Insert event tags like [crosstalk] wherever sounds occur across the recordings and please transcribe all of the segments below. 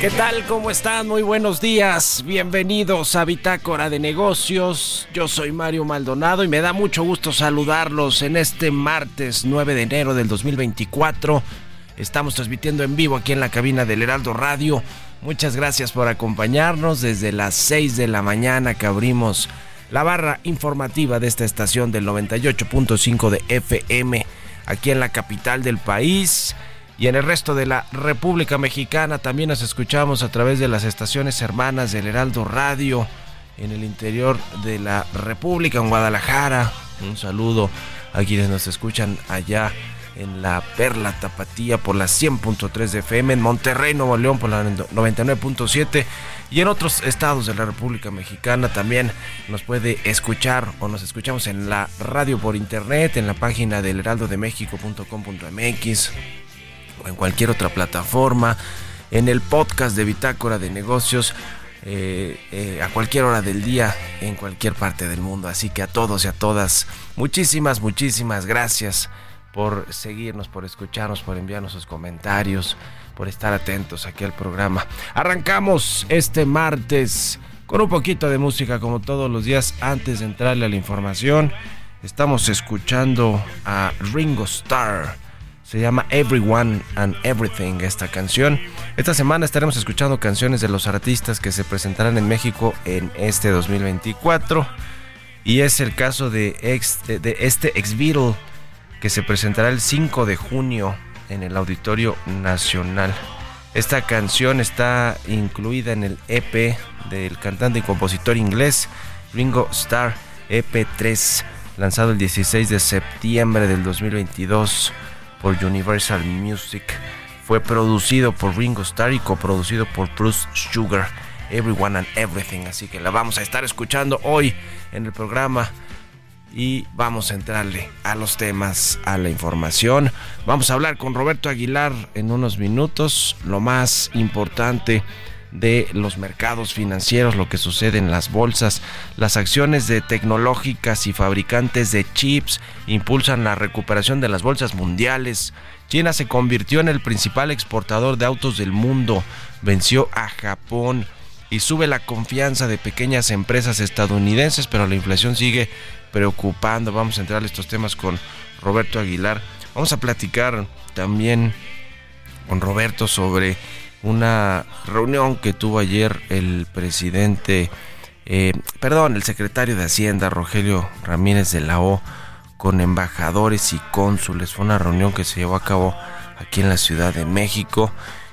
¿Qué tal? ¿Cómo están? Muy buenos días. Bienvenidos a Bitácora de Negocios. Yo soy Mario Maldonado y me da mucho gusto saludarlos en este martes 9 de enero del 2024. Estamos transmitiendo en vivo aquí en la cabina del Heraldo Radio. Muchas gracias por acompañarnos desde las 6 de la mañana que abrimos la barra informativa de esta estación del 98.5 de FM aquí en la capital del país y en el resto de la República Mexicana. También nos escuchamos a través de las estaciones hermanas del Heraldo Radio en el interior de la República, en Guadalajara. Un saludo a quienes nos escuchan allá en la Perla Tapatía por la 100.3 de FM, en Monterrey, Nuevo León por la 99.7 y en otros estados de la República Mexicana también nos puede escuchar o nos escuchamos en la radio por internet, en la página del heraldodemexico.com.mx o en cualquier otra plataforma, en el podcast de Bitácora de Negocios. Eh, eh, a cualquier hora del día en cualquier parte del mundo así que a todos y a todas muchísimas muchísimas gracias por seguirnos, por escucharnos, por enviarnos sus comentarios, por estar atentos aquí al programa. Arrancamos este martes con un poquito de música como todos los días antes de entrarle a la información. Estamos escuchando a Ringo Starr. Se llama Everyone and Everything esta canción. Esta semana estaremos escuchando canciones de los artistas que se presentarán en México en este 2024. Y es el caso de, de este ex Beatle que se presentará el 5 de junio en el Auditorio Nacional. Esta canción está incluida en el EP del cantante y compositor inglés Ringo Starr EP3, lanzado el 16 de septiembre del 2022 por Universal Music. Fue producido por Ringo Starr y coproducido por Bruce Sugar, Everyone and Everything. Así que la vamos a estar escuchando hoy en el programa y vamos a entrarle a los temas, a la información. Vamos a hablar con Roberto Aguilar en unos minutos, lo más importante de los mercados financieros, lo que sucede en las bolsas. Las acciones de tecnológicas y fabricantes de chips impulsan la recuperación de las bolsas mundiales. China se convirtió en el principal exportador de autos del mundo, venció a Japón y sube la confianza de pequeñas empresas estadounidenses, pero la inflación sigue preocupando. Vamos a entrar a estos temas con Roberto Aguilar. Vamos a platicar también con Roberto sobre una reunión que tuvo ayer el presidente, eh, perdón, el secretario de Hacienda, Rogelio Ramírez de la O, con embajadores y cónsules. Fue una reunión que se llevó a cabo aquí en la Ciudad de México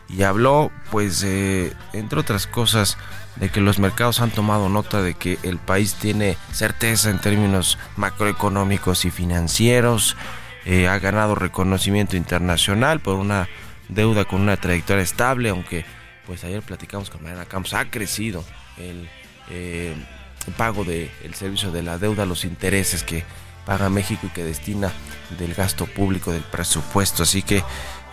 y habló, pues, entre otras cosas, de que los mercados han tomado nota de que el país tiene certeza en términos macroeconómicos y financieros, eh, ha ganado reconocimiento internacional por una deuda con una trayectoria estable, aunque pues ayer platicamos con Mariana Campos, ha crecido el, eh, pago del servicio de la deuda, los intereses que paga México y que destina del gasto público del presupuesto, así que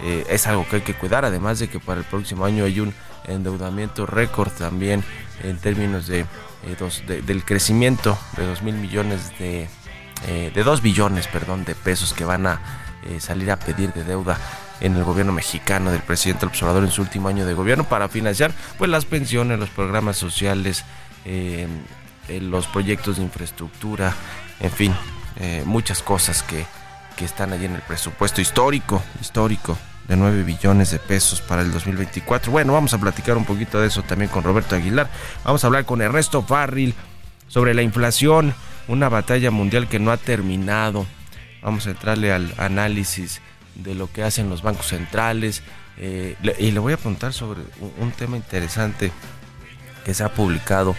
eh, es algo que hay que cuidar, además de que para el próximo año hay un endeudamiento récord también en términos de, eh, del crecimiento de 2 mil millones de, de 2 billones perdón, de pesos que van a salir a pedir de deuda en el gobierno mexicano del presidente observador en su último año de gobierno para financiar pues las pensiones, los programas sociales, los proyectos de infraestructura, en fin, muchas cosas que, que están allí en el presupuesto histórico, histórico de 9 billones de pesos para el 2024. Bueno, vamos a platicar un poquito de eso también con Roberto Aguilar. Vamos a hablar con Ernesto Farril sobre la inflación, una batalla mundial que no ha terminado. Vamos a entrarle al análisis de lo que hacen los bancos centrales. Eh, y le voy a preguntar sobre un, tema interesante que se ha publicado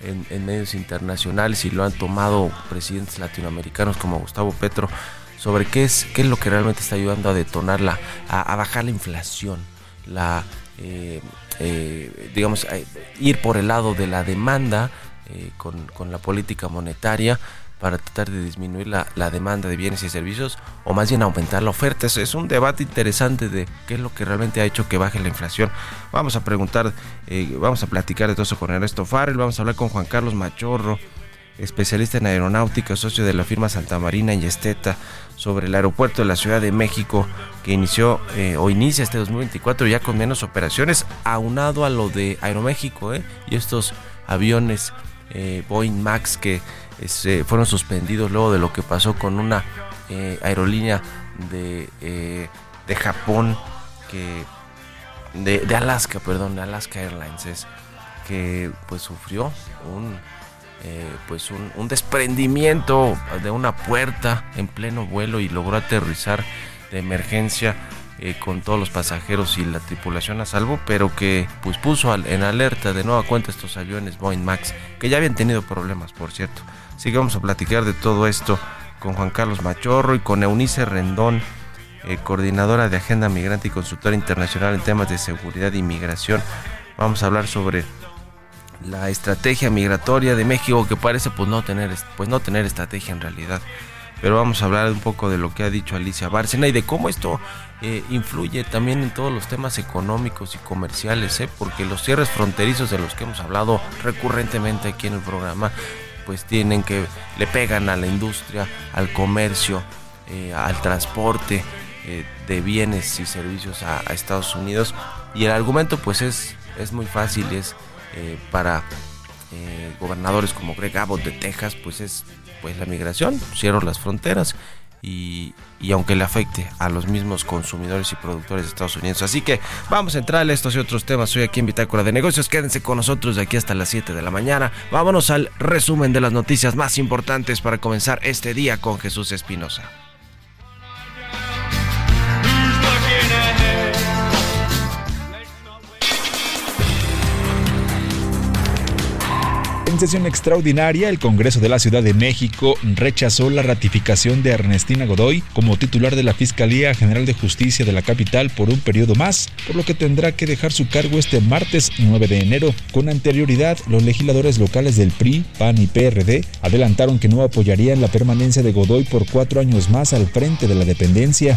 en, medios internacionales y lo han tomado presidentes latinoamericanos como Gustavo Petro sobre qué es, qué es lo que realmente está ayudando a detonarla, a, bajar la inflación, la eh, eh, digamos ir por el lado de la demanda con, con la política monetaria para tratar de disminuir la, demanda de bienes y servicios o más bien aumentar la oferta. Es, un debate interesante de qué es lo que realmente ha hecho que baje la inflación. Vamos a preguntar, eh, vamos a platicar de todo eso con Ernesto Farrell, vamos a hablar con Juan Carlos Machorro, especialista en aeronáutica, socio de la firma Santa Marina y Esteta, sobre el aeropuerto de la Ciudad de México que inició eh, o inicia este 2024 ya con menos operaciones, aunado a lo de Aeroméxico eh, y estos aviones Boeing Max que eh, fueron suspendidos luego de lo que pasó con una eh, aerolínea de, eh, de Japón que de, Alaska, perdón, de Alaska Airlines es, que pues sufrió un pues un, desprendimiento de una puerta en pleno vuelo y logró aterrizar de emergencia con todos los pasajeros y la tripulación a salvo, pero que pues puso en alerta de nueva cuenta estos aviones Boeing Max, que ya habían tenido problemas, por cierto, Así que vamos a platicar de todo esto con Juan Carlos Machorro y con Eunice Rendón, eh, coordinadora de Agenda Migrante y consultora internacional en temas de seguridad e inmigración. Vamos a hablar sobre la estrategia migratoria de México que parece pues no tener pues no tener estrategia en realidad. Pero vamos a hablar un poco de lo que ha dicho Alicia Bárcena y de cómo esto eh, influye también en todos los temas económicos y comerciales, ¿eh? porque los cierres fronterizos de los que hemos hablado recurrentemente aquí en el programa pues tienen que, le pegan a la industria, al comercio, eh, al transporte eh, de bienes y servicios a, Estados Unidos. Y el argumento pues es, es muy fácil, es eh, para gobernadores como Greg Abbott de Texas, pues es pues la migración, cierro las fronteras y, aunque le afecte a los mismos consumidores y productores de Estados Unidos. Así que vamos a entrar a estos y otros temas hoy aquí en Bitácora de Negocios. Quédense con nosotros de aquí hasta las 7 de la mañana. Vámonos al resumen de las noticias más importantes para comenzar este día con Jesús Espinosa. En sesión extraordinaria, el Congreso de la Ciudad de México rechazó la ratificación de Ernestina Godoy como titular de la Fiscalía General de Justicia de la capital por un periodo más, por lo que tendrá que dejar su cargo este martes 9 de enero. Con anterioridad, los legisladores locales del PRI, PAN y PRD adelantaron que no apoyarían la permanencia de Godoy por cuatro años más al frente de la dependencia.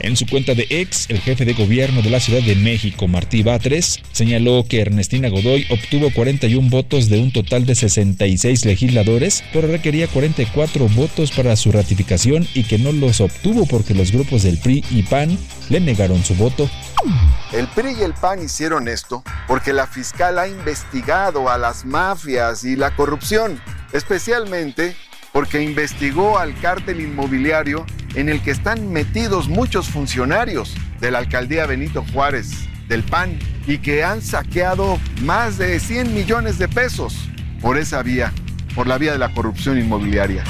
En su cuenta de ex, el jefe de gobierno de la Ciudad de México, Martí Batres, señaló que Ernestina Godoy obtuvo 41 votos de un total de 66 legisladores, pero requería 44 votos para su ratificación y que no los obtuvo porque los grupos del PRI y PAN le negaron su voto. El PRI y el PAN hicieron esto porque la fiscal ha investigado a las mafias y la corrupción, especialmente porque investigó al cártel inmobiliario en el que están metidos muchos funcionarios de la alcaldía Benito Juárez, del PAN, y que han saqueado más de 100 millones de pesos por esa vía, por la vía de la corrupción inmobiliaria.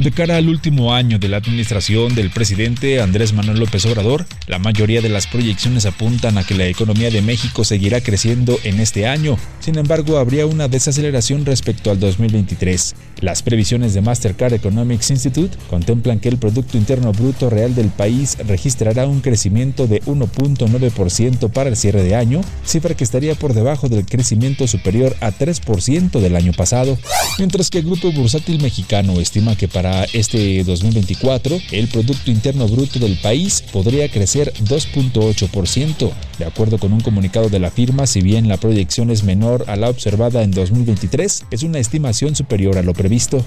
De cara al último año de la administración del presidente Andrés Manuel López Obrador, la mayoría de las proyecciones apuntan a que la economía de México seguirá creciendo en este año. Sin embargo, habría una desaceleración respecto al 2023. Las previsiones de Mastercard Economics Institute contemplan que el Producto Interno Bruto Real del país registrará un crecimiento de 1.9% para el cierre de año, cifra que estaría por debajo del crecimiento superior a 3% del año pasado, mientras que el Grupo Bursátil Mexicano estima que para este 2024, el Producto Interno Bruto del país podría crecer 2.8%. De acuerdo con un comunicado de la firma, si bien la proyección es menor a la observada en 2023, es una estimación superior a lo previsto.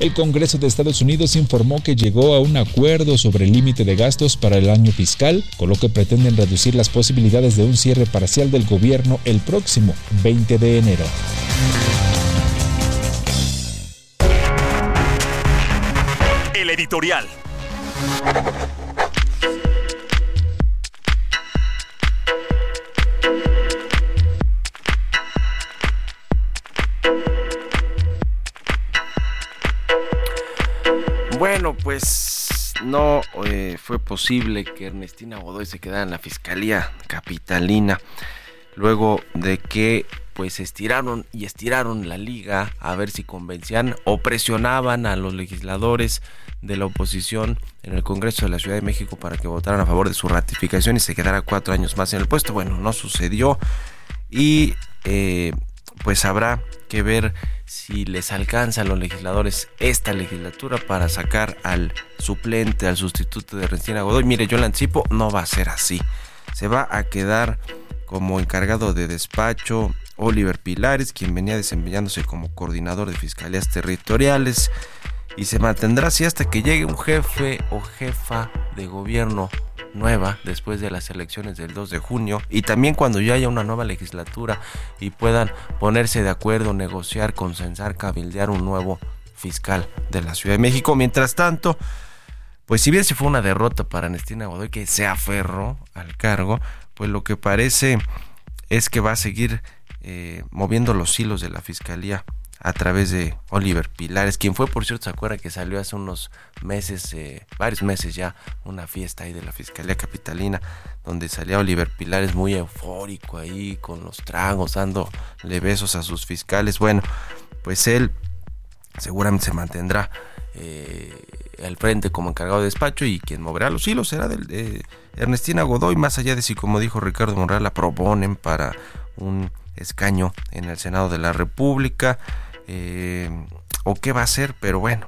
El Congreso de Estados Unidos informó que llegó a un acuerdo sobre el límite de gastos para el año fiscal, con lo que pretenden reducir las posibilidades de un cierre parcial del gobierno el próximo 20 de enero. editorial. Pues no eh, fue posible que Ernestina Godoy se quedara en la Fiscalía Capitalina luego de que pues estiraron y estiraron la liga a ver si convencían o presionaban a los legisladores de la oposición en el Congreso de la Ciudad de México para que votaran a favor de su ratificación y se quedara cuatro años más en el puesto. Bueno, no sucedió y eh, pues habrá que ver si les alcanza a los legisladores esta legislatura para sacar al suplente, al sustituto de Ernestina Godoy. Mire, yo le anticipo, no va a ser así. Se va a quedar como encargado de despacho Oliver Pilares, quien venía desempeñándose como coordinador de fiscalías territoriales y se mantendrá así hasta que llegue un jefe o jefa de gobierno nueva después de las elecciones del 2 de junio y también cuando ya haya una nueva legislatura y puedan ponerse de acuerdo, negociar, consensar, cabildear un nuevo fiscal de la Ciudad de México. Mientras tanto, pues si bien se fue una derrota para Ernestina Godoy que se aferró al cargo, pues lo que parece es que va a seguir eh, moviendo los hilos de la fiscalía a través de Oliver Pilares, quien fue, por cierto, se acuerda que salió hace unos meses, eh, varios meses ya, una fiesta ahí de la Fiscalía Capitalina, donde salía Oliver Pilares muy eufórico ahí, con los tragos, dándole besos a sus fiscales. Bueno, pues él seguramente se mantendrá eh, al frente como encargado de despacho y quien moverá los hilos será de Ernestina Godoy, más allá de si, como dijo Ricardo Monreal, la proponen para un escaño en el Senado de la República. Eh, o qué va a hacer, pero bueno,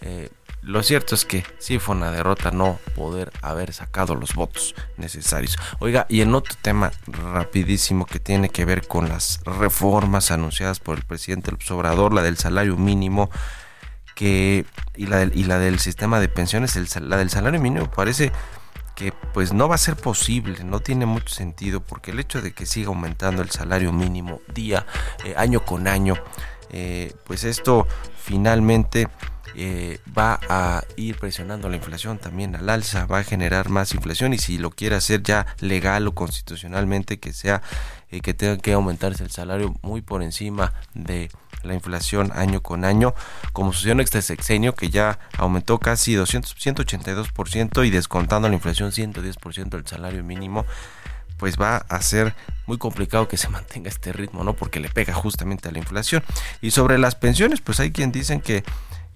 eh, lo cierto es que sí fue una derrota no poder haber sacado los votos necesarios. Oiga, y en otro tema rapidísimo que tiene que ver con las reformas anunciadas por el presidente López Obrador, la del salario mínimo que y la del, y la del sistema de pensiones, la del salario mínimo parece que pues no va a ser posible, no tiene mucho sentido porque el hecho de que siga aumentando el salario mínimo día, eh, año con año, eh, pues esto finalmente eh, va a ir presionando la inflación también al alza, va a generar más inflación y si lo quiere hacer ya legal o constitucionalmente que sea eh, que tenga que aumentarse el salario muy por encima de la inflación año con año, como sucedió en este sexenio que ya aumentó casi 200, 182% y descontando la inflación 110% del salario mínimo pues va a ser muy complicado que se mantenga este ritmo, ¿no? Porque le pega justamente a la inflación. Y sobre las pensiones, pues hay quien dicen que,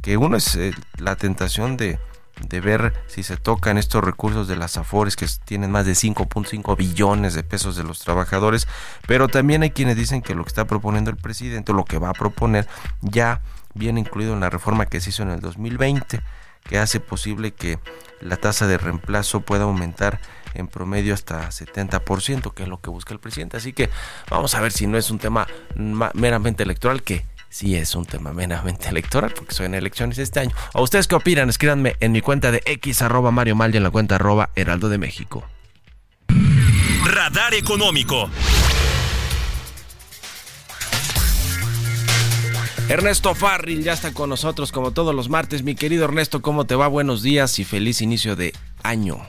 que uno es eh, la tentación de, de ver si se tocan estos recursos de las AFORES que tienen más de 5.5 billones de pesos de los trabajadores, pero también hay quienes dicen que lo que está proponiendo el presidente, lo que va a proponer, ya viene incluido en la reforma que se hizo en el 2020, que hace posible que la tasa de reemplazo pueda aumentar en promedio hasta 70%, que es lo que busca el presidente. Así que vamos a ver si no es un tema meramente electoral, que sí es un tema meramente [laughs] electoral, porque soy en elecciones este año. ¿A ustedes qué opinan? Escríbanme en mi cuenta de X arroba Mario Mal y en la cuenta arroba Heraldo de México. Radar Económico. Ernesto Farril ya está con nosotros como todos los martes. Mi querido Ernesto, ¿cómo te va? Buenos días y feliz inicio de año.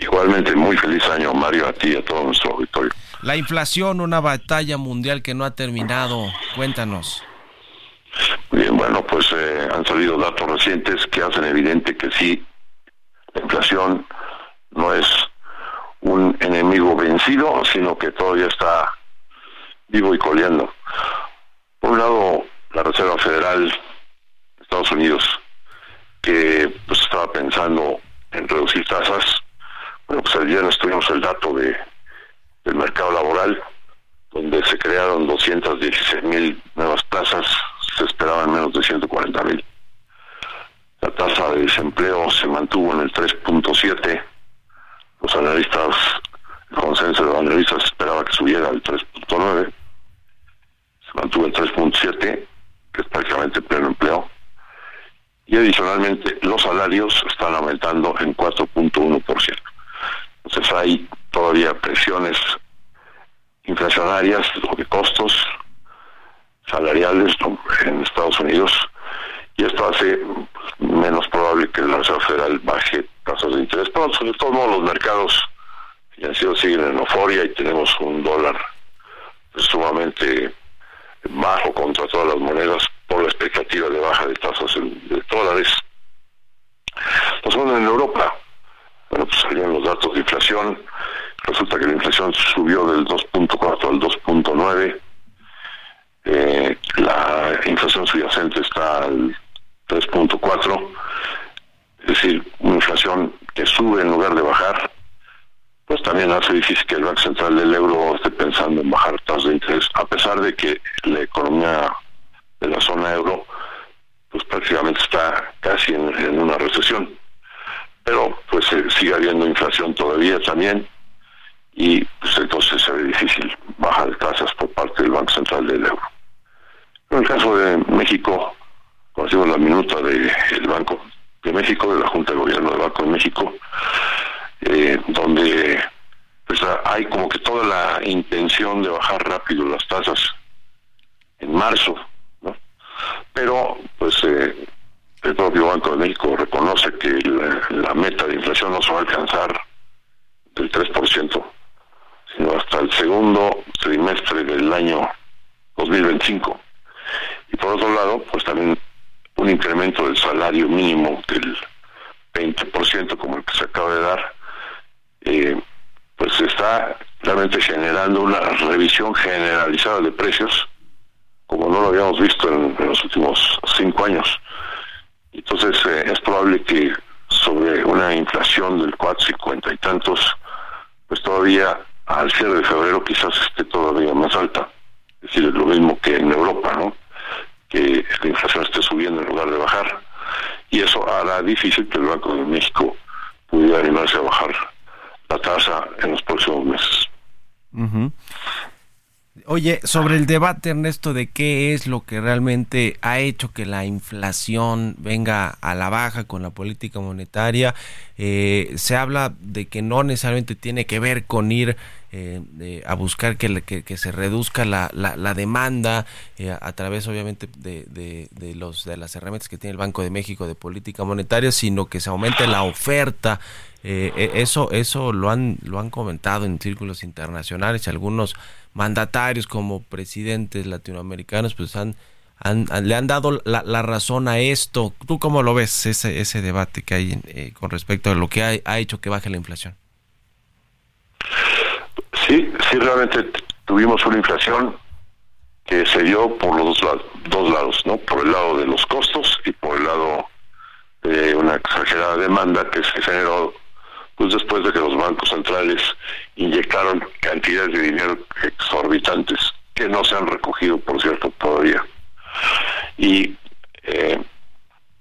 Igualmente, muy feliz año, Mario, a ti y a todo nuestro auditorio. La inflación, una batalla mundial que no ha terminado. Cuéntanos. Bien, bueno, pues eh, han salido datos recientes que hacen evidente que sí, la inflación no es un enemigo vencido, sino que todavía está vivo y coleando. Por un lado, la Reserva Federal de Estados Unidos, que pues estaba pensando en reducir tasas, bueno, pues ayer nos tuvimos el dato de, del mercado laboral, donde se crearon 216 mil nuevas plazas, se esperaban menos de 140 mil. La tasa de desempleo se mantuvo en el 3.7. Los analistas, el consenso de los analistas esperaba que subiera al 3.9. Se mantuvo en 3.7, que es prácticamente pleno empleo. Y adicionalmente, los salarios están aumentando en 4.1%. Entonces hay todavía presiones inflacionarias o de costos salariales en Estados Unidos. Y esto hace menos probable que la Reserva Federal baje tasas de interés. Pero sobre todo los mercados financieros siguen en euforia y tenemos un dólar sumamente bajo contra todas las monedas por la expectativa de baja de tasas de dólares bueno, pues salían los datos de inflación, resulta que la inflación subió del 2.4 al 2.9, eh, la inflación subyacente está al 3.4, es decir, una inflación que sube en lugar de bajar, pues también hace difícil que el Banco Central del Euro esté pensando en bajar tasas de interés, a pesar de que la economía de la zona euro pues prácticamente está casi en una recesión. Pero pues eh, sigue habiendo inflación todavía también y pues entonces se ve difícil bajar tasas por parte del Banco Central del Euro. En el caso de México, conocimos la minuta del Banco de México, de la Junta de Gobierno del Banco de México, eh, donde pues hay como que toda la intención de bajar rápido las tasas en marzo, ¿no? pero pues eh, el propio Banco de México reconoce que la, meta de inflación no se va a alcanzar del 3%, sino hasta el segundo trimestre del año 2025. Y por otro lado, pues también un incremento del salario mínimo del 20% como el que se acaba de dar, eh, pues está realmente generando una revisión generalizada de precios como no lo habíamos visto en, los últimos cinco años. Entonces eh, es probable que sobre una inflación del 4,50 y tantos, pues todavía al cierre de febrero quizás esté todavía más alta. Es decir, es lo mismo que en Europa, ¿no? Que la inflación esté subiendo en lugar de bajar. Y eso hará difícil que el Banco de México pudiera animarse a bajar la tasa en los próximos meses. Oye, sobre el debate, Ernesto, de qué es lo que realmente ha hecho que la inflación venga a la baja con la política monetaria, eh, se habla de que no necesariamente tiene que ver con ir eh, a buscar que, que, se reduzca la, la, demanda eh, a través obviamente de, de, los de las herramientas que tiene el Banco de México de política monetaria, sino que se aumente la oferta. E, eso eso lo han lo han comentado en círculos internacionales algunos mandatarios como presidentes latinoamericanos pues han, le han dado la, razón a esto. ¿Tú cómo lo ves ese, ese debate que hay eh, con respecto a lo que ha, hecho que baje la inflación? Sí, sí, realmente tuvimos una inflación que se dio por los dos, dos lados, ¿no? Por el lado de los costos y por el lado de una exagerada demanda que se generó pues después de que los bancos centrales inyectaron cantidades de dinero exorbitantes que no se han recogido, por cierto, todavía. Y, eh,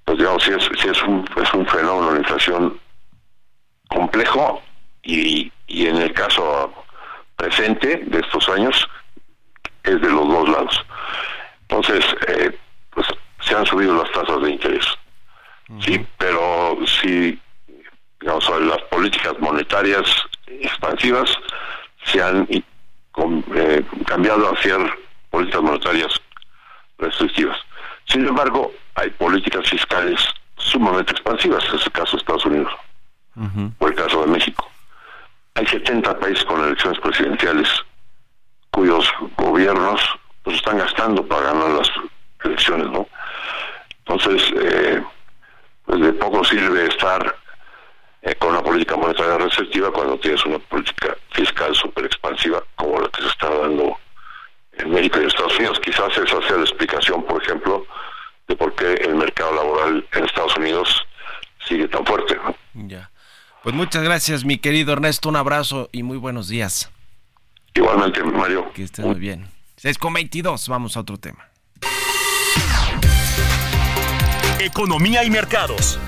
pues digamos, si es, si es, un, es un fenómeno de inflación complejo y, y en el caso presente de estos años es de los dos lados. Entonces, eh, pues se han subido las tasas de interés. Sí, pero si digamos, las políticas monetarias expansivas se han eh, cambiado a ser políticas monetarias restrictivas. Sin embargo, hay políticas fiscales sumamente expansivas, es el caso de Estados Unidos, o el caso de México. Hay 70 países con elecciones presidenciales cuyos gobiernos pues están gastando para ganar las elecciones, ¿no? Entonces, eh, pues de poco sirve estar eh, con una política monetaria receptiva cuando tienes una política fiscal súper expansiva como la que se está dando en México y en Estados Unidos. Quizás esa sea la explicación, por ejemplo, de por qué el mercado laboral en Estados Unidos sigue tan fuerte. Ya. Pues muchas gracias, mi querido Ernesto. Un abrazo y muy buenos días. Igualmente, Mario. Que estés muy bien. 6 con 22, vamos a otro tema. Economía y mercados.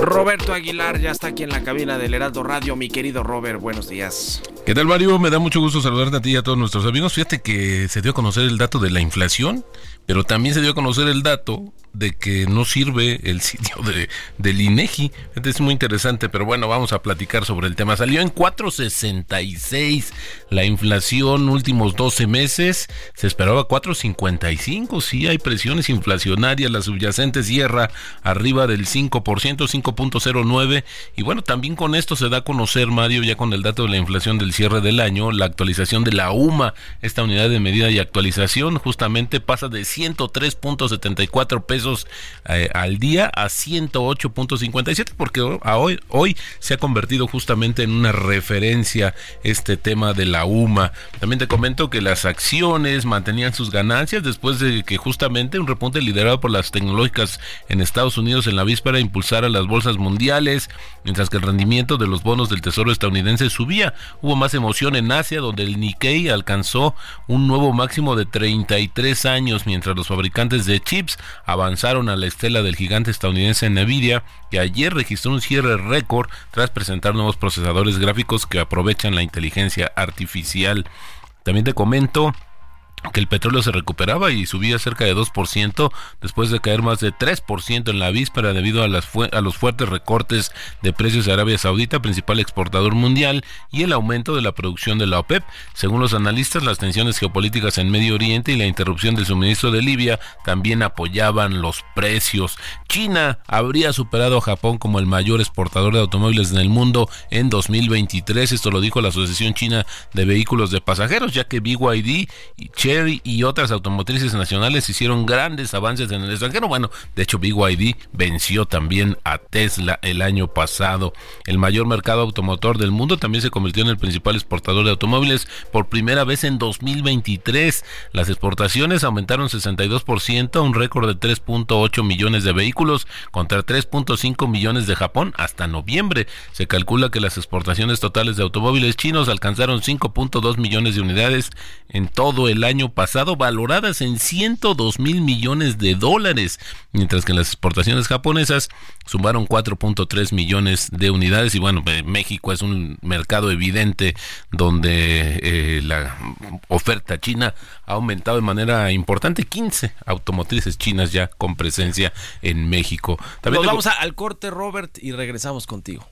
Roberto Aguilar ya está aquí en la cabina del Heraldo Radio. Mi querido Robert, buenos días. ¿Qué tal, Mario? Me da mucho gusto saludarte a ti y a todos nuestros amigos. Fíjate que se dio a conocer el dato de la inflación, pero también se dio a conocer el dato de que no sirve el sitio de, del INEGI. Este es muy interesante, pero bueno, vamos a platicar sobre el tema. Salió en 4.66 la inflación últimos 12 meses. Se esperaba 4.55. Sí, hay presiones inflacionarias. La subyacente cierra arriba del 5%, 5.09. Y bueno, también con esto se da a conocer, Mario, ya con el dato de la inflación del cierre del año, la actualización de la UMA, esta unidad de medida y actualización, justamente pasa de 103.74 pesos eh, al día a 108.57, porque hoy, hoy se ha convertido justamente en una referencia este tema de la UMA. También te comento que las acciones mantenían sus ganancias después de que justamente un repunte liderado por las tecnológicas en Estados Unidos en la víspera impulsara las bolsas mundiales, mientras que el rendimiento de los bonos del Tesoro estadounidense subía. Hubo más emoción en Asia, donde el Nikkei alcanzó un nuevo máximo de 33 años, mientras los fabricantes de chips avanzaron a la estela del gigante estadounidense Nvidia, que ayer registró un cierre récord tras presentar nuevos procesadores gráficos que aprovechan la inteligencia artificial. También te comento que el petróleo se recuperaba y subía cerca de 2% después de caer más de 3% en la víspera debido a, las a los fuertes recortes de precios de Arabia Saudita, principal exportador mundial, y el aumento de la producción de la OPEP. Según los analistas, las tensiones geopolíticas en Medio Oriente y la interrupción del suministro de Libia también apoyaban los precios. China habría superado a Japón como el mayor exportador de automóviles en el mundo en 2023. Esto lo dijo la Asociación China de Vehículos de Pasajeros, ya que BYD y y otras automotrices nacionales hicieron grandes avances en el extranjero. Bueno, de hecho BYD venció también a Tesla el año pasado. El mayor mercado automotor del mundo también se convirtió en el principal exportador de automóviles por primera vez en 2023. Las exportaciones aumentaron 62% a un récord de 3.8 millones de vehículos contra 3.5 millones de Japón hasta noviembre. Se calcula que las exportaciones totales de automóviles chinos alcanzaron 5.2 millones de unidades en todo el año pasado valoradas en 102 mil millones de dólares, mientras que las exportaciones japonesas sumaron 4.3 millones de unidades y bueno, eh, México es un mercado evidente donde eh, la oferta china ha aumentado de manera importante, 15 automotrices chinas ya con presencia en México. También Nos vamos al corte Robert y regresamos contigo.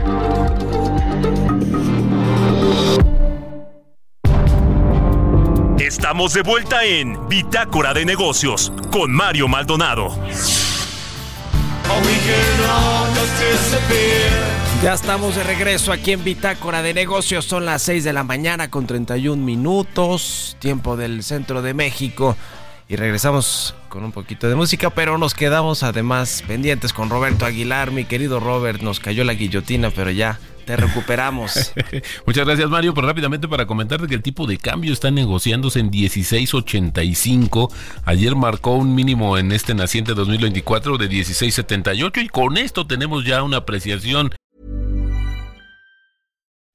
Estamos de vuelta en Bitácora de Negocios con Mario Maldonado. Ya estamos de regreso aquí en Bitácora de Negocios. Son las 6 de la mañana con 31 minutos, tiempo del centro de México. Y regresamos con un poquito de música, pero nos quedamos además pendientes con Roberto Aguilar. Mi querido Robert, nos cayó la guillotina, pero ya te recuperamos. [laughs] Muchas gracias, Mario. Pues rápidamente para comentarte que el tipo de cambio está negociándose en 16.85. Ayer marcó un mínimo en este naciente 2024 de 16.78 y con esto tenemos ya una apreciación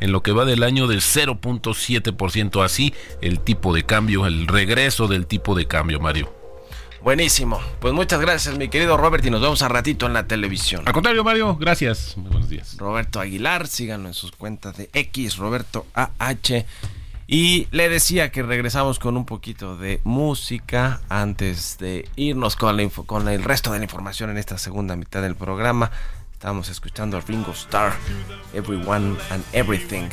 En lo que va del año del 0.7%. Así el tipo de cambio, el regreso del tipo de cambio, Mario. Buenísimo. Pues muchas gracias, mi querido Robert, y nos vemos a ratito en la televisión. Al contrario, Mario, gracias. Muy buenos días. Roberto Aguilar, síganlo en sus cuentas de X, Roberto AH. Y le decía que regresamos con un poquito de música antes de irnos con, con el resto de la información en esta segunda mitad del programa. Estábamos escuchando a Ringo Starr, Everyone and Everything,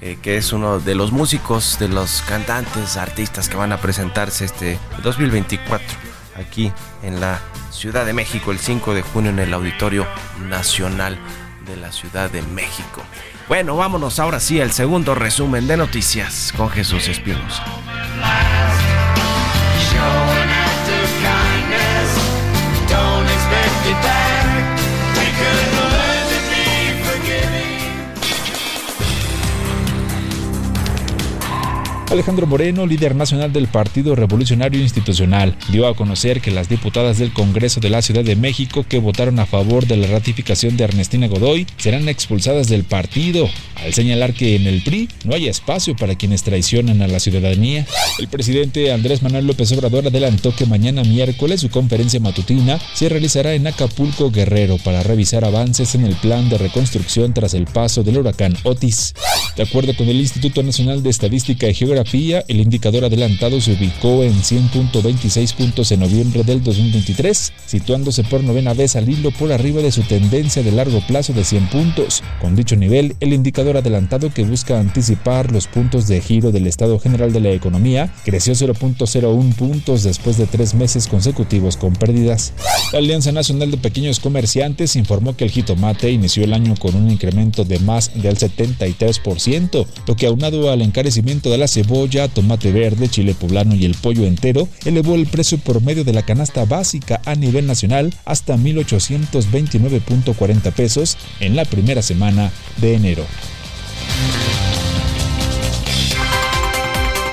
eh, que es uno de los músicos, de los cantantes, artistas que van a presentarse este 2024 aquí en la Ciudad de México, el 5 de junio en el Auditorio Nacional de la Ciudad de México. Bueno, vámonos ahora sí al segundo resumen de noticias con Jesús Espinosa. Alejandro Moreno, líder nacional del Partido Revolucionario Institucional, dio a conocer que las diputadas del Congreso de la Ciudad de México que votaron a favor de la ratificación de Ernestina Godoy serán expulsadas del partido, al señalar que en el PRI no hay espacio para quienes traicionan a la ciudadanía. El presidente Andrés Manuel López Obrador adelantó que mañana miércoles su conferencia matutina se realizará en Acapulco Guerrero para revisar avances en el plan de reconstrucción tras el paso del huracán Otis. De acuerdo con el Instituto Nacional de Estadística y Geografía, el indicador adelantado se ubicó en 100.26 puntos en noviembre del 2023, situándose por novena vez al hilo por arriba de su tendencia de largo plazo de 100 puntos. Con dicho nivel, el indicador adelantado que busca anticipar los puntos de giro del estado general de la economía creció 0.01 puntos después de tres meses consecutivos con pérdidas. La Alianza Nacional de Pequeños Comerciantes informó que el jitomate inició el año con un incremento de más del 73%, lo que aunado al encarecimiento de la cebolla, tomate verde, chile poblano y el pollo entero, elevó el precio promedio de la canasta básica a nivel nacional hasta 1.829.40 pesos en la primera semana de enero.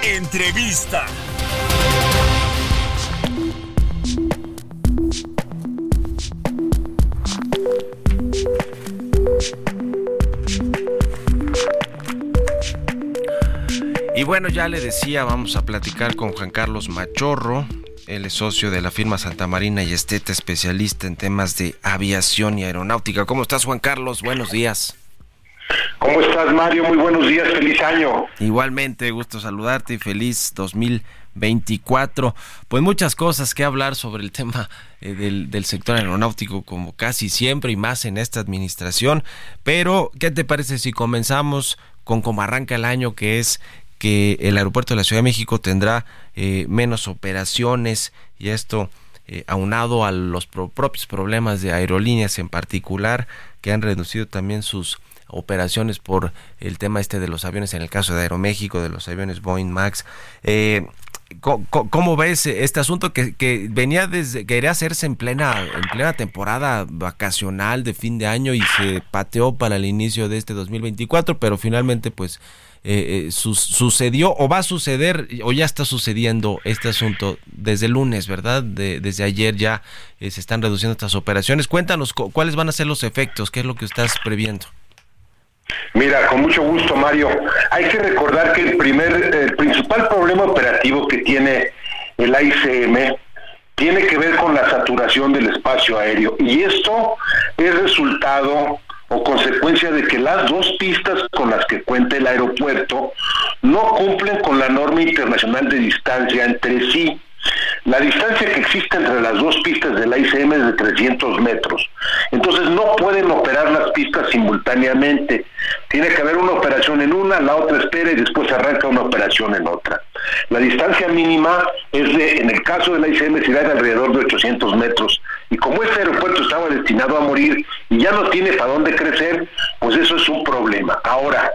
Entrevista. Y bueno, ya le decía, vamos a platicar con Juan Carlos Machorro. Él es socio de la firma Santa Marina y esteta especialista en temas de aviación y aeronáutica. ¿Cómo estás, Juan Carlos? Buenos días. ¿Cómo estás, Mario? Muy buenos días, feliz año. Igualmente, gusto saludarte y feliz 2024. Pues muchas cosas que hablar sobre el tema eh, del, del, sector aeronáutico, como casi siempre y más en esta administración. Pero, ¿qué te parece si comenzamos con cómo arranca el año, que es que el aeropuerto de la Ciudad de México tendrá eh, menos operaciones y esto eh, aunado a los pro propios problemas de aerolíneas en particular que han reducido también sus operaciones por el tema este de los aviones en el caso de Aeroméxico, de los aviones Boeing Max. Eh, ¿Cómo, ves este asunto que, que, venía desde, quería hacerse en plena, en plena temporada vacacional de fin de año y se pateó para el inicio de este 2024, pero finalmente pues eh, eh sucedió o va a suceder o ya está sucediendo este asunto desde el lunes, ¿verdad? De, desde ayer ya eh, se están reduciendo estas operaciones. Cuéntanos cuáles van a ser los efectos, qué es lo que estás previendo. Mira, con mucho gusto, Mario. Hay que recordar que el primer, el principal problema operativo que tiene el AICM tiene que ver con la saturación del espacio aéreo y esto es resultado o consecuencia de que las dos pistas con las que cuenta el aeropuerto no cumplen con la norma internacional de distancia entre sí. La distancia que existe entre las dos pistas del ICM es de 300 metros. Entonces no pueden operar las pistas simultáneamente. Tiene que haber una operación en una, la otra espera y después arranca una operación en otra. La distancia mínima es de, en el caso de la ICM, será de alrededor de 800 metros. Y como este aeropuerto estaba destinado a morir y ya no tiene para dónde crecer, pues eso es un problema. Ahora,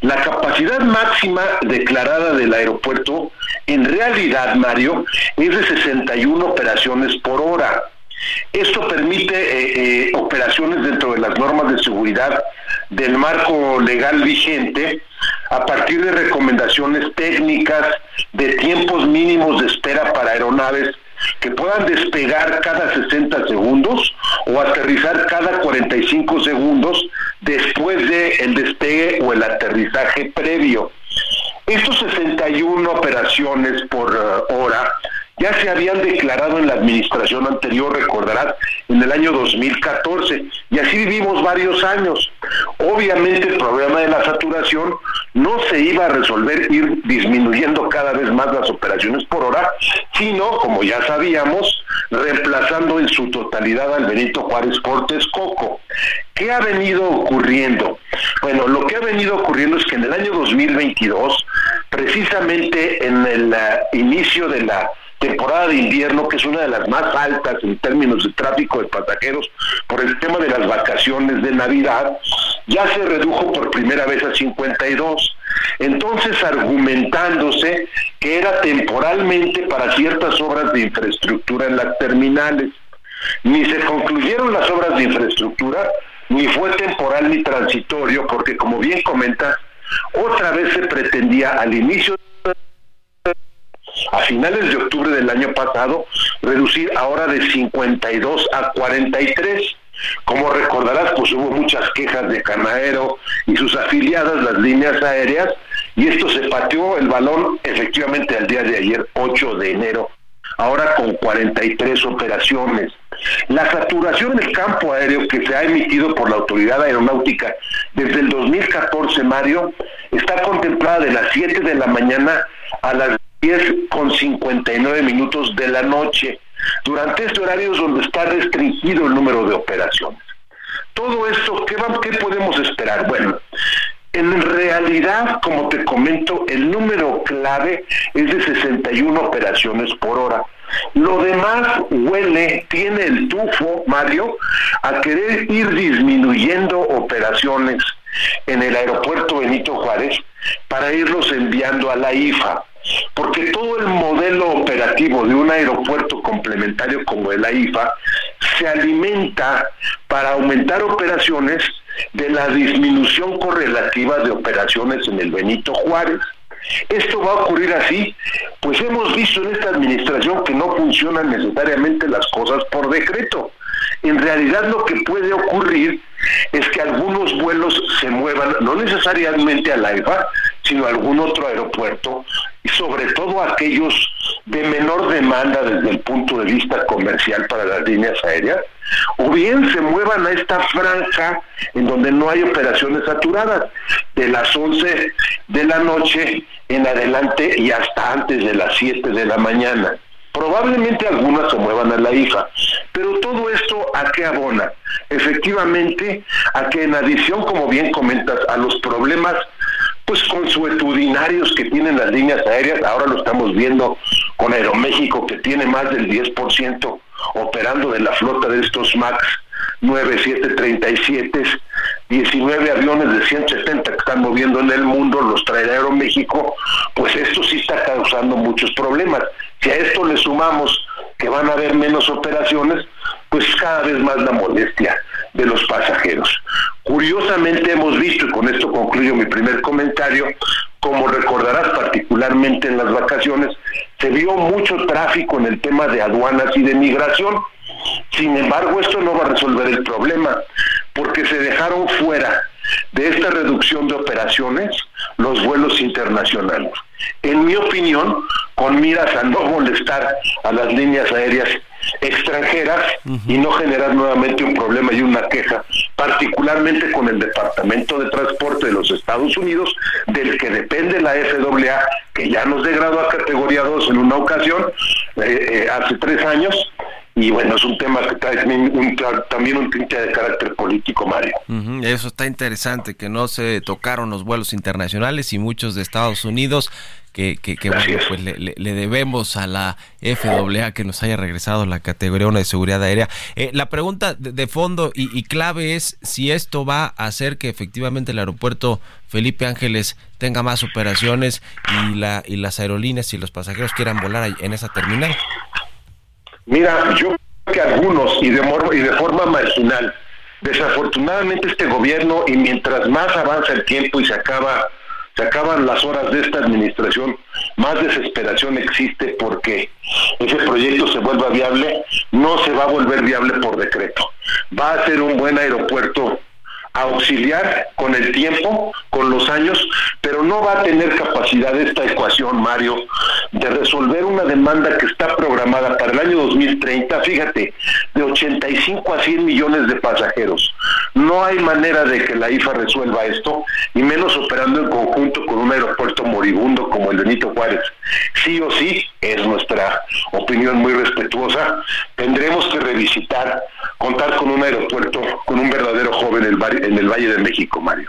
la capacidad máxima declarada del aeropuerto, en realidad, Mario, es de 61 operaciones por hora. Esto permite eh, eh, operaciones dentro de las normas de seguridad del marco legal vigente a partir de recomendaciones técnicas de tiempos mínimos de espera para aeronaves que puedan despegar cada 60 segundos o aterrizar cada 45 segundos después del el despegue o el aterrizaje previo. Estos 61 operaciones por eh, hora ya se habían declarado en la administración anterior, recordarás, en el año 2014, y así vivimos varios años. Obviamente el problema de la saturación no se iba a resolver ir disminuyendo cada vez más las operaciones por hora, sino, como ya sabíamos, reemplazando en su totalidad al Benito Juárez Cortes Coco. ¿Qué ha venido ocurriendo? Bueno, lo que ha venido ocurriendo es que en el año 2022, precisamente en el uh, inicio de la temporada de invierno, que es una de las más altas en términos de tráfico de pasajeros por el tema de las vacaciones de Navidad, ya se redujo por primera vez a 52. Entonces, argumentándose que era temporalmente para ciertas obras de infraestructura en las terminales. Ni se concluyeron las obras de infraestructura, ni fue temporal ni transitorio, porque como bien comenta, otra vez se pretendía al inicio finales de octubre del año pasado, reducir ahora de 52 a 43. Como recordarás, pues hubo muchas quejas de Canaero y sus afiliadas, las líneas aéreas, y esto se pateó el balón efectivamente al día de ayer, 8 de enero, ahora con 43 operaciones. La saturación del campo aéreo que se ha emitido por la Autoridad Aeronáutica desde el 2014, Mario, está contemplada de las 7 de la mañana a las 10 con 59 minutos de la noche. Durante este horario es donde está restringido el número de operaciones. Todo esto, ¿qué, qué podemos esperar? Bueno, en realidad, como te comento, el número clave es de 61 operaciones por hora. Lo demás huele, tiene el tufo, Mario, a querer ir disminuyendo operaciones en el aeropuerto Benito Juárez para irlos enviando a la IFA. Porque todo el modelo operativo de un aeropuerto complementario como el AIFA se alimenta para aumentar operaciones de la disminución correlativa de operaciones en el Benito Juárez. Esto va a ocurrir así, pues hemos visto en esta administración que no funcionan necesariamente las cosas por decreto. En realidad lo que puede ocurrir es que algunos vuelos se muevan, no necesariamente a la EFA, sino a algún otro aeropuerto, y sobre todo aquellos de menor demanda desde el punto de vista comercial para las líneas aéreas, o bien se muevan a esta franja en donde no hay operaciones saturadas, de las 11 de la noche en adelante y hasta antes de las 7 de la mañana. Probablemente algunas se muevan a la IFA, pero todo esto a qué abona? Efectivamente, a que en adición, como bien comentas, a los problemas pues consuetudinarios que tienen las líneas aéreas, ahora lo estamos viendo con Aeroméxico que tiene más del 10% operando de la flota de estos MAX 9737, 19 aviones de 170 que están moviendo en el mundo, los trae Aeroméxico, pues esto sí está causando muchos problemas. Si a esto le sumamos que van a haber menos operaciones, pues cada vez más la molestia de los pasajeros. Curiosamente hemos visto, y con esto concluyo mi primer comentario, como recordarás particularmente en las vacaciones, se vio mucho tráfico en el tema de aduanas y de migración. Sin embargo, esto no va a resolver el problema, porque se dejaron fuera de esta reducción de operaciones los vuelos internacionales. En mi opinión, con miras a no molestar a las líneas aéreas extranjeras y no generar nuevamente un problema y una queja, particularmente con el Departamento de Transporte de los Estados Unidos, del que depende la FAA, que ya nos degradó a categoría 2 en una ocasión, eh, eh, hace tres años, y bueno, es un tema que trae también un tinte de carácter político, Mario. Eso está interesante, que no se tocaron los vuelos internacionales y muchos de Estados Unidos que, que, bueno, pues le, debemos a la FAA que nos haya regresado la categoría 1 de seguridad aérea. Eh, la pregunta de, fondo y, clave es si esto va a hacer que efectivamente el aeropuerto Felipe Ángeles tenga más operaciones y, la, y las aerolíneas y los pasajeros quieran volar en esa terminal. Mira, yo creo que algunos y de, y de forma marginal, desafortunadamente este gobierno y mientras más avanza el tiempo y se acaba se acaban las horas de esta administración, más desesperación existe porque ese proyecto se vuelva viable, no se va a volver viable por decreto. Va a ser un buen aeropuerto auxiliar con el tiempo, con los años, pero no va a tener capacidad esta ecuación, Mario, de resolver una demanda que está programada para el año 2030, fíjate, de 85 a 100 millones de pasajeros. No hay manera de que la IFA resuelva esto, y menos operando en conjunto con un aeropuerto moribundo como el Benito Juárez. Sí o sí, es nuestra opinión muy respetuosa, tendremos que revisitar, contar con un aeropuerto, con un verdadero joven en el, en el Valle de México, Mario.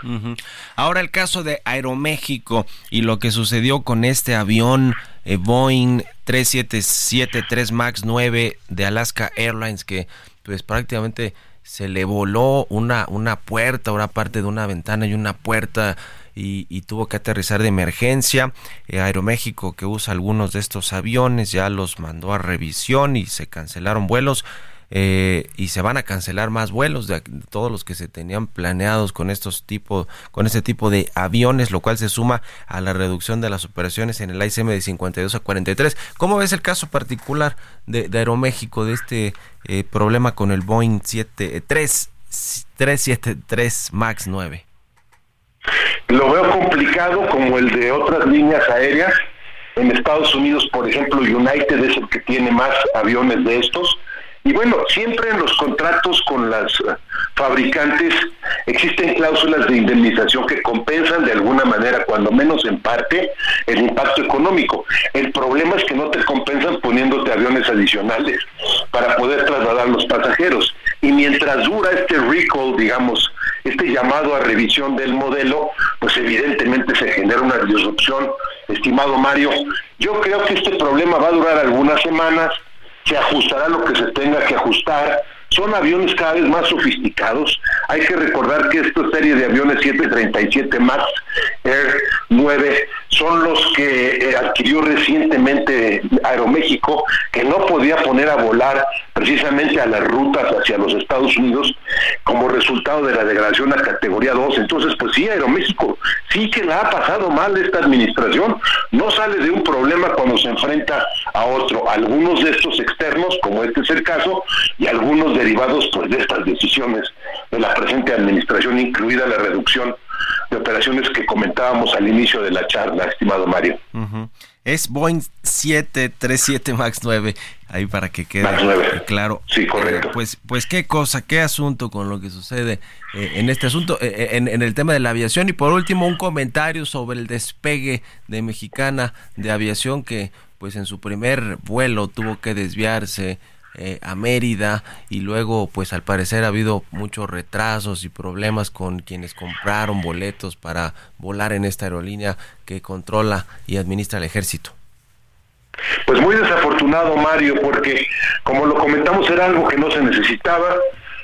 Ahora el caso de Aeroméxico y lo que sucedió con este avión eh, Boeing 3773 MAX 9 de Alaska Airlines que pues prácticamente se le voló una, una puerta, una parte de una ventana y una puerta y, tuvo que aterrizar de emergencia. Eh, Aeroméxico, que usa algunos de estos aviones, ya los mandó a revisión y se cancelaron vuelos. Eh, y se van a cancelar más vuelos de, todos los que se tenían planeados con estos tipos con este tipo de aviones lo cual se suma a la reducción de las operaciones en el ICM de 52 a 43 ¿cómo ves el caso particular de, Aeroméxico de este eh, problema con el Boeing 73 373 MAX 9 lo veo complicado como el de otras líneas aéreas. En Estados Unidos, por ejemplo, United es el que tiene más aviones de estos. Y bueno, siempre en los contratos con las eh, fabricantes existen cláusulas de indemnización que compensan de alguna manera, cuando menos en parte, el impacto económico. El problema es que no te compensan poniéndote aviones adicionales para poder trasladar los pasajeros. Y mientras dura este recall, digamos, este llamado a revisión del modelo, pues evidentemente se genera una disrupción, estimado Mario. Yo creo que este problema va a durar algunas semanas, se ajustará lo que se tenga que ajustar, son aviones cada vez más sofisticados. Hay que recordar que esta serie de aviones 737 MAX Air 9 son los que eh, adquirió recientemente Aeroméxico, que no podía poner a volar precisamente a las rutas hacia los Estados Unidos como resultado de la degradación a categoría 2. Entonces, pues sí, Aeroméxico sí que la ha pasado mal esta administración, no sale de un problema cuando se enfrenta a otro. Algunos de estos externos, como este es el caso, y algunos derivados pues de estas decisiones de la presente administración, incluida la reducción de operaciones que comentábamos al inicio de la charla, estimado Mario. Es Boeing 737 MAX 9, ahí para que quede claro. Sí, correcto. Eh, pues, pues qué cosa, qué asunto con lo que sucede eh, en este asunto, eh, en, en, el tema de la aviación. Y por último, un comentario sobre el despegue de Mexicana de Aviación que pues en su primer vuelo tuvo que desviarse eh, a Mérida y luego pues al parecer ha habido muchos retrasos y problemas con quienes compraron boletos para volar en esta aerolínea que controla y administra el ejército. Pues muy desafortunado Mario porque como lo comentamos era algo que no se necesitaba,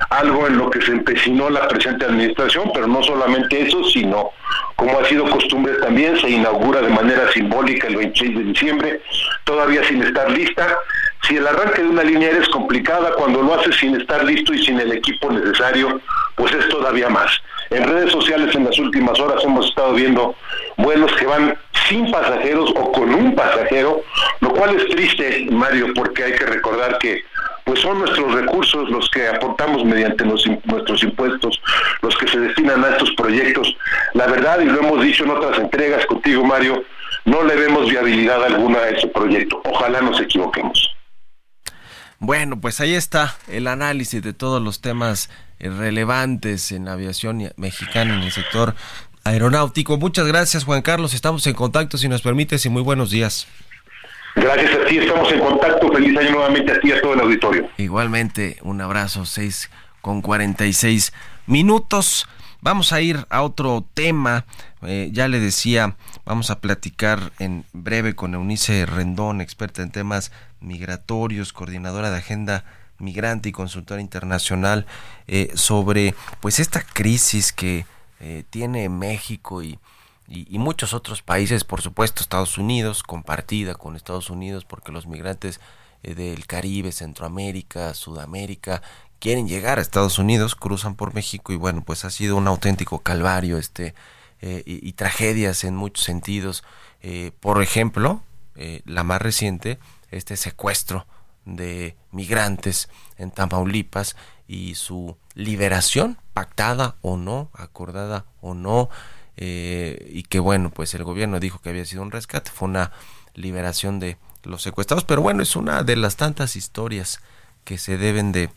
algo en lo que se empecinó la presente administración, pero no solamente eso, sino como ha sido costumbre también, se inaugura de manera simbólica el 26 de diciembre, todavía sin estar lista, si el arranque de una línea es complicada, cuando lo haces sin estar listo y sin el equipo necesario, pues es todavía más. En redes sociales en las últimas horas hemos estado viendo vuelos que van sin pasajeros o con un pasajero, lo cual es triste, Mario, porque hay que recordar que pues son nuestros recursos los que aportamos mediante nuestros impuestos, los que se destinan a estos proyectos. La verdad, y lo hemos dicho en otras entregas contigo, Mario, no le vemos viabilidad alguna a ese proyecto. Ojalá nos equivoquemos. Bueno, pues ahí está el análisis de todos los temas eh, relevantes en aviación mexicana en el sector aeronáutico. Muchas gracias, Juan Carlos. Estamos en contacto, si nos permites, y muy buenos días. Gracias a ti, estamos en contacto. Feliz año nuevamente a ti y a todo el auditorio. Igualmente, un abrazo, 6 con 46 minutos. Vamos a ir a otro tema. Eh, ya le decía, vamos a platicar en breve con Eunice Rendón, experta en temas migratorios, coordinadora de agenda migrante y consultora internacional, eh, sobre pues esta crisis que eh, tiene México y, y, muchos otros países, por supuesto Estados Unidos, compartida con Estados Unidos, porque los migrantes eh, del Caribe, Centroamérica, Sudamérica, quieren llegar a Estados Unidos, cruzan por México y bueno, pues ha sido un auténtico calvario este y, y, tragedias en muchos sentidos. por ejemplo, la más reciente, este secuestro de migrantes en Tamaulipas y su liberación, pactada o no, acordada o no, eh, y que bueno, pues el gobierno dijo que había sido un rescate, fue una liberación de los secuestrados, pero bueno, es una de las tantas historias que se deben de,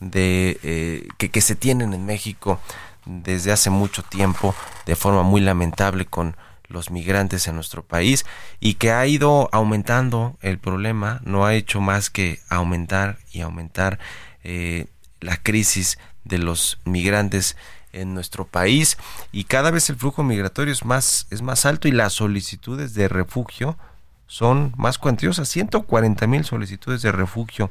de eh, que, que se tienen en México desde hace mucho tiempo de forma muy lamentable con los migrantes en nuestro país y que ha ido aumentando el problema, no ha hecho más que aumentar y aumentar eh, la crisis de los migrantes en nuestro país. Y cada vez el flujo migratorio es más, es más alto y las solicitudes de refugio son más cuantiosas, 140 mil solicitudes de refugio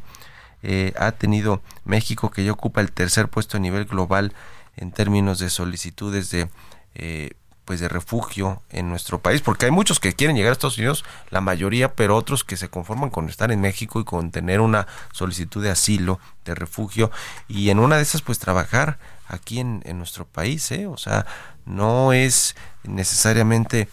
eh, ha tenido México que ya ocupa el tercer puesto a nivel global en términos de solicitudes de eh, pues de refugio en nuestro país, porque hay muchos que quieren llegar a Estados Unidos, la mayoría, pero otros que se conforman con estar en México y con tener una solicitud de asilo, de refugio, y en una de esas pues trabajar aquí en, nuestro país, ¿eh? o sea, no es necesariamente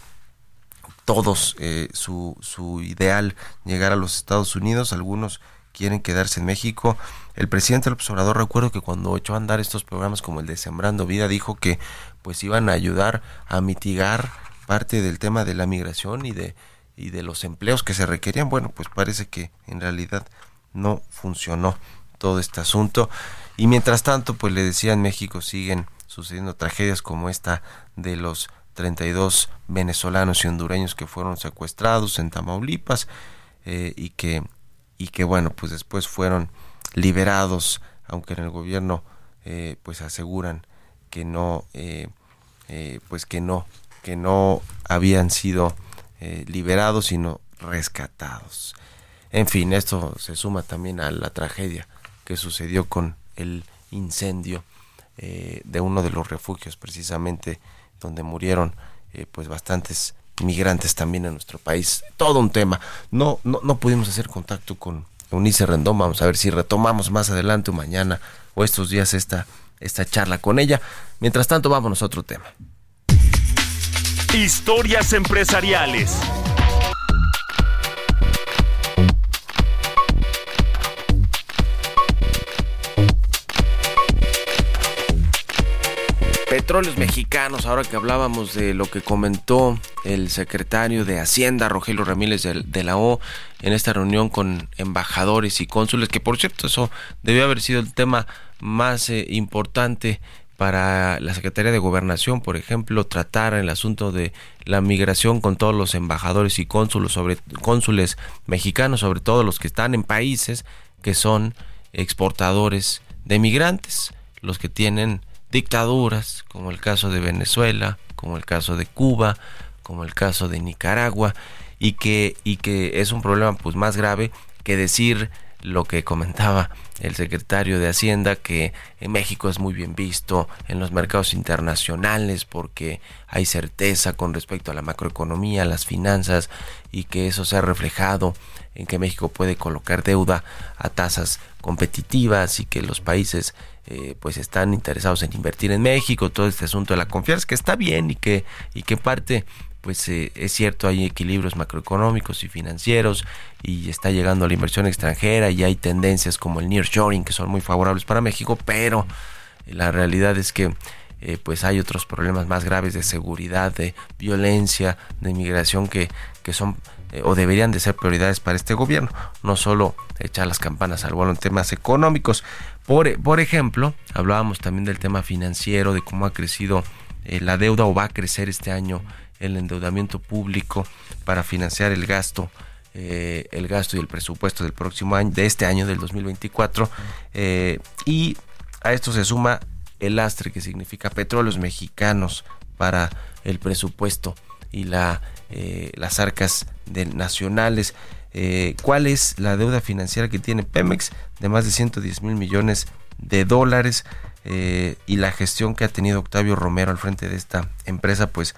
todos eh, su, su ideal llegar a los Estados Unidos, algunos quieren quedarse en México. El presidente del observador recuerdo que cuando echó a andar estos programas como el de Sembrando Vida dijo que pues iban a ayudar a mitigar parte del tema de la migración y de y de los empleos que se requerían. Bueno, pues parece que en realidad no funcionó todo este asunto. Y mientras tanto, pues le decía en México siguen sucediendo tragedias como esta de los 32 venezolanos y hondureños que fueron secuestrados en Tamaulipas eh, y que y que bueno pues después fueron liberados aunque en el gobierno eh, pues aseguran que no eh, eh, pues que no que no habían sido liberados sino rescatados en fin esto se suma también a la tragedia que sucedió con el incendio de uno de los refugios precisamente donde murieron pues bastantes migrantes también en nuestro país. Todo un tema. No, no, no pudimos hacer contacto con Eunice Rendón. Vamos a ver si retomamos más adelante o mañana o estos días esta, esta charla con ella. Mientras tanto, vámonos a otro tema. Historias empresariales. Petróleos Mexicanos, ahora que hablábamos de lo que comentó el secretario de Hacienda, Rogelio Ramírez de, la O, en esta reunión con embajadores y cónsules, que por cierto eso debió haber sido el tema más eh, importante para la Secretaría de Gobernación, por ejemplo, tratar el asunto de la migración con todos los embajadores y cónsules, sobre, cónsules mexicanos, sobre todo los que están en países que son exportadores de migrantes, los que tienen dictaduras, como el caso de Venezuela, como el caso de Cuba, como el caso de Nicaragua, y que, y que es un problema pues más grave que decir lo que comentaba el secretario de Hacienda, que en México es muy bien visto en los mercados internacionales porque hay certeza con respecto a la macroeconomía, las finanzas y que eso se ha reflejado en que México puede colocar deuda a tasas competitivas y que los países eh, pues están interesados en invertir en México, todo este asunto de la confianza, que está bien y que, y que parte pues eh, es cierto, hay equilibrios macroeconómicos y financieros y está llegando la inversión extranjera y hay tendencias como el nearshoring que son muy favorables para México, pero la realidad es que eh, pues hay otros problemas más graves de seguridad, de violencia, de inmigración que, que son o deberían de ser prioridades para este gobierno, no solo echar las campanas al vuelo en temas económicos. Por, ejemplo, hablábamos también del tema financiero, de cómo ha crecido eh, la deuda o va a crecer este año el endeudamiento público para financiar el gasto eh, el gasto y el presupuesto del próximo año de este año del 2024 eh, y a esto se suma el lastre que significa petróleos mexicanos para el presupuesto y la las arcas nacionales. Eh, cuál es la deuda financiera que tiene Pemex de más de 110 mil millones de dólares. Eh, y la gestión que ha tenido Octavio Romero al frente de esta empresa pues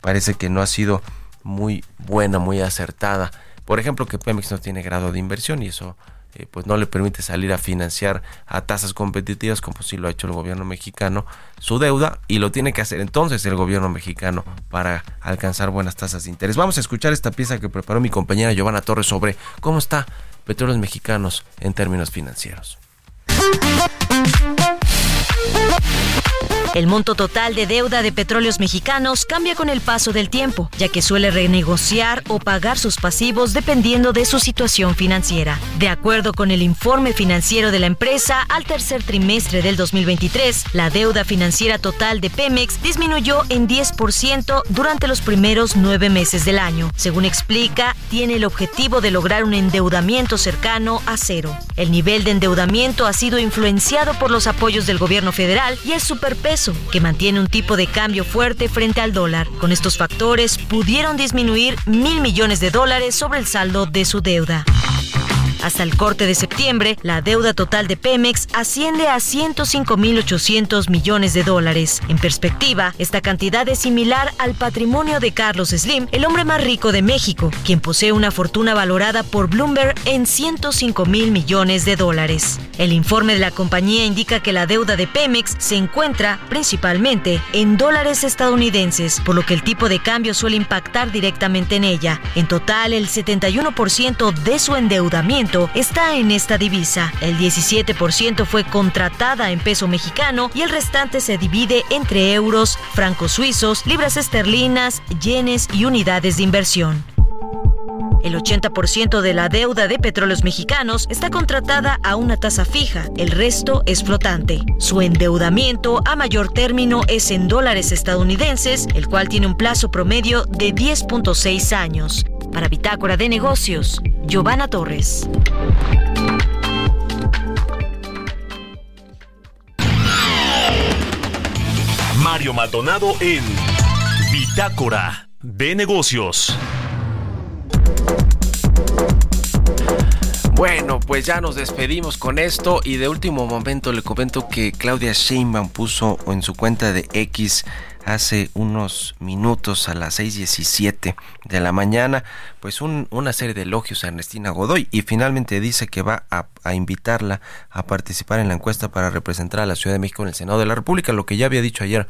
parece que no ha sido muy buena, muy acertada. Por ejemplo, que Pemex no tiene grado de inversión y eso eh, pues no le permite salir a financiar a tasas competitivas como si lo ha hecho el gobierno mexicano su deuda y lo tiene que hacer entonces el gobierno mexicano para alcanzar buenas tasas de interés. Vamos a escuchar esta pieza que preparó mi compañera Giovanna Torres sobre cómo está Petróleos Mexicanos en términos financieros. El monto total de deuda de petróleos mexicanos cambia con el paso del tiempo, ya que suele renegociar o pagar sus pasivos dependiendo de su situación financiera. De acuerdo con el informe financiero de la empresa, al tercer trimestre del 2023, la deuda financiera total de Pemex disminuyó en 10% durante los primeros nueve meses del año. Según explica, tiene el objetivo de lograr un endeudamiento cercano a cero. El nivel de endeudamiento ha sido influenciado por los apoyos del gobierno federal y el superpeso que mantiene un tipo de cambio fuerte frente al dólar. Con estos factores pudieron disminuir mil millones de dólares sobre el saldo de su deuda. Hasta el corte de septiembre, la deuda total de Pemex asciende a 105.800 millones de dólares. En perspectiva, esta cantidad es similar al patrimonio de Carlos Slim, el hombre más rico de México, quien posee una fortuna valorada por Bloomberg en 105 mil millones de dólares. El informe de la compañía indica que la deuda de Pemex se encuentra principalmente en dólares estadounidenses, por lo que el tipo de cambio suele impactar directamente en ella. En total, el 71% de su endeudamiento está en esta divisa. El 17% fue contratada en peso mexicano y el restante se divide entre euros, francos suizos, libras esterlinas, yenes y unidades de inversión. El 80% de la deuda de petróleos mexicanos está contratada a una tasa fija, el resto es flotante. Su endeudamiento a mayor término es en dólares estadounidenses, el cual tiene un plazo promedio de 10.6 años. Para Bitácora de Negocios, Giovanna Torres. Mario Maldonado en Bitácora de Negocios. Bueno, pues ya nos despedimos con esto y de último momento le comento que Claudia Sheinbaum puso en su cuenta de X hace unos minutos a las 6.17 de la mañana, pues una serie de elogios a Ernestina Godoy y finalmente dice que va a, a, invitarla a participar en la encuesta para representar a la Ciudad de México en el Senado de la República, lo que ya había dicho ayer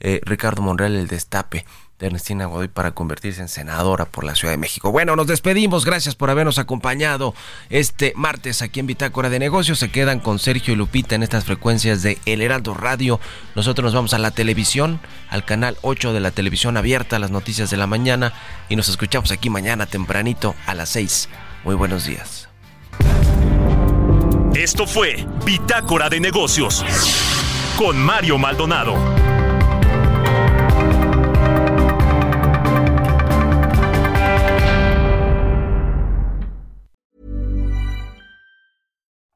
eh, Ricardo Monreal, el destape de Ernestina Godoy para convertirse en senadora por la Ciudad de México. Bueno, nos despedimos. Gracias por habernos acompañado este martes aquí en Bitácora de Negocios. Se quedan con Sergio y Lupita en estas frecuencias de El Heraldo Radio. Nosotros nos vamos a la televisión, al canal 8 de la televisión abierta, las noticias de la mañana. Y nos escuchamos aquí mañana tempranito a las 6. Muy buenos días. Esto fue Bitácora de Negocios con Mario Maldonado.